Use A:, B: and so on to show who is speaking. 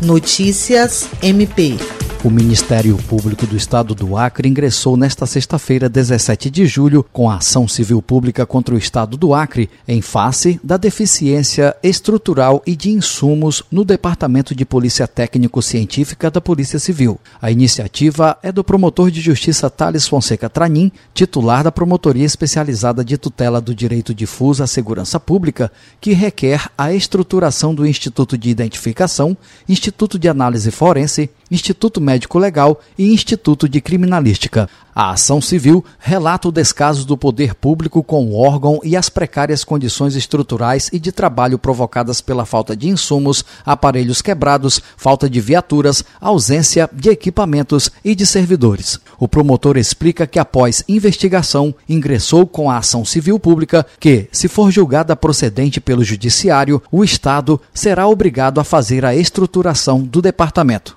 A: Notícias MP.
B: O Ministério Público do Estado do Acre ingressou nesta sexta-feira, 17 de julho, com a ação civil pública contra o Estado do Acre, em face da deficiência estrutural e de insumos no Departamento de Polícia Técnico-Científica da Polícia Civil. A iniciativa é do promotor de justiça Thales Fonseca Tranim, titular da Promotoria Especializada de Tutela do Direito Difuso à Segurança Pública, que requer a estruturação do Instituto de Identificação, Instituto de Análise Forense, Instituto Médico Legal e Instituto de Criminalística. A ação civil relata o descaso do poder público com o órgão e as precárias condições estruturais e de trabalho provocadas pela falta de insumos, aparelhos quebrados, falta de viaturas, ausência de equipamentos e de servidores. O promotor explica que, após investigação, ingressou com a ação civil pública que, se for julgada procedente pelo Judiciário, o Estado será obrigado a fazer a estruturação do departamento.